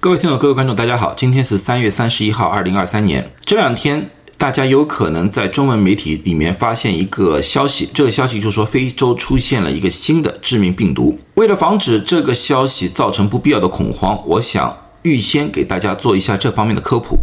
各位听众、各位观众，大家好，今天是三月三十一号，二零二三年。这两天，大家有可能在中文媒体里面发现一个消息，这个消息就说非洲出现了一个新的致命病毒。为了防止这个消息造成不必要的恐慌，我想预先给大家做一下这方面的科普，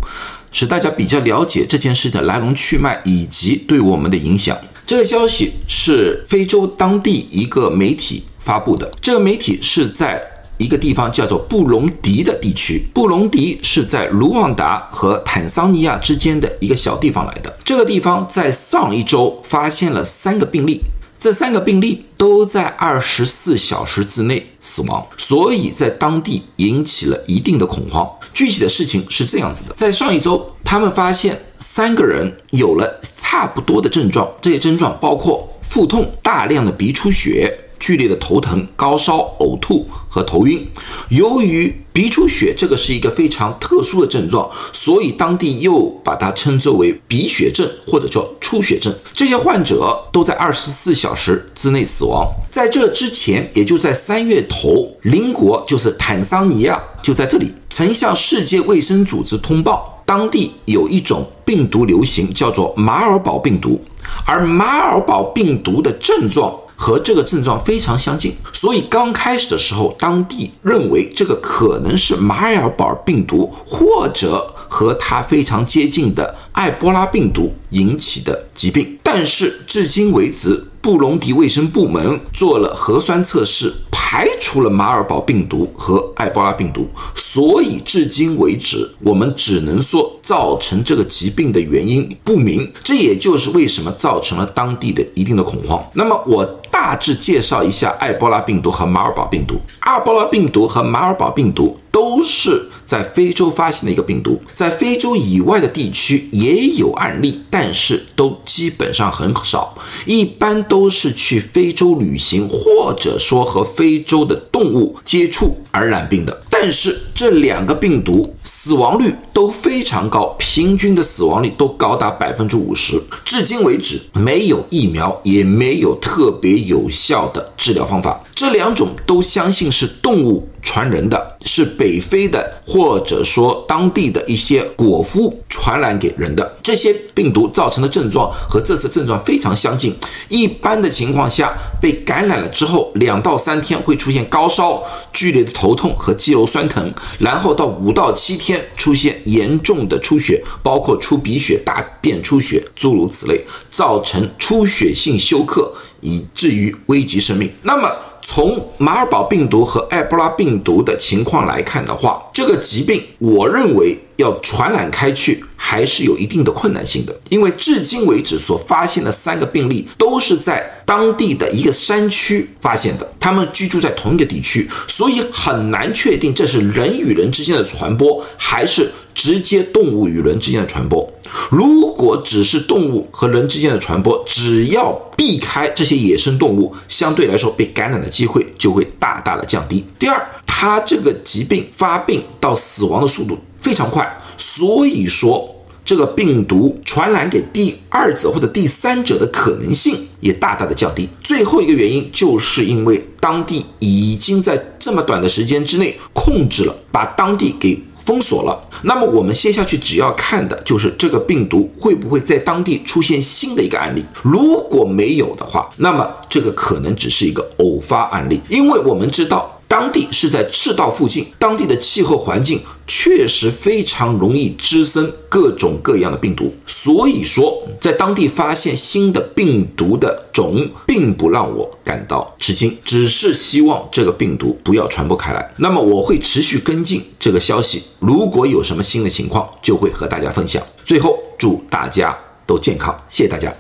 使大家比较了解这件事的来龙去脉以及对我们的影响。这个消息是非洲当地一个媒体发布的，这个媒体是在一个地方叫做布隆迪的地区。布隆迪是在卢旺达和坦桑尼亚之间的一个小地方来的。这个地方在上一周发现了三个病例，这三个病例都在二十四小时之内死亡，所以在当地引起了一定的恐慌。具体的事情是这样子的，在上一周，他们发现三个人有了差不多的症状，这些症状包括腹痛、大量的鼻出血。剧烈的头疼、高烧、呕吐和头晕。由于鼻出血这个是一个非常特殊的症状，所以当地又把它称作为鼻血症或者叫出血症。这些患者都在二十四小时之内死亡。在这之前，也就在三月头，邻国就是坦桑尼亚就在这里曾向世界卫生组织通报，当地有一种病毒流行，叫做马尔堡病毒，而马尔堡病毒的症状。和这个症状非常相近，所以刚开始的时候，当地认为这个可能是马尔堡病毒，或者和它非常接近的埃博拉病毒引起的疾病。但是至今为止，布隆迪卫生部门做了核酸测试。排除了马尔堡病毒和埃博拉病毒，所以至今为止，我们只能说造成这个疾病的原因不明。这也就是为什么造成了当地的一定的恐慌。那么我大致介绍一下埃博拉病毒和马尔堡病毒。埃博拉病毒和马尔堡病毒都是在非洲发现的一个病毒，在非洲以外的地区也有案例，但是都基本上很少，一般都是去非洲旅行，或者说和非。洲的动物接触而染病的，但是这两个病毒死亡率都非常高，平均的死亡率都高达百分之五十。至今为止，没有疫苗，也没有特别有效的治疗方法。这两种都相信是动物传人的，是北非的或者说当地的一些果夫传染给人的。这些病毒造成的症状和这次症状非常相近。一般的情况下，被感染了之后，两到三天会出现高烧、剧烈的头痛和肌肉酸疼，然后到五到七天出现严重的出血，包括出鼻血、大便出血，诸如此类，造成出血性休克，以至于危及生命。那么，从马尔堡病毒和埃博拉病毒的情况来看的话，这个疾病我认为要传染开去还是有一定的困难性的，因为至今为止所发现的三个病例都是在当地的一个山区发现的，他们居住在同一个地区，所以很难确定这是人与人之间的传播还是。直接动物与人之间的传播，如果只是动物和人之间的传播，只要避开这些野生动物，相对来说被感染的机会就会大大的降低。第二，它这个疾病发病到死亡的速度非常快，所以说这个病毒传染给第二者或者第三者的可能性也大大的降低。最后一个原因就是因为当地已经在这么短的时间之内控制了，把当地给。封锁了，那么我们接下去只要看的就是这个病毒会不会在当地出现新的一个案例。如果没有的话，那么这个可能只是一个偶发案例，因为我们知道。当地是在赤道附近，当地的气候环境确实非常容易滋生各种各样的病毒，所以说在当地发现新的病毒的种，并不让我感到吃惊，只是希望这个病毒不要传播开来。那么我会持续跟进这个消息，如果有什么新的情况，就会和大家分享。最后祝大家都健康，谢谢大家。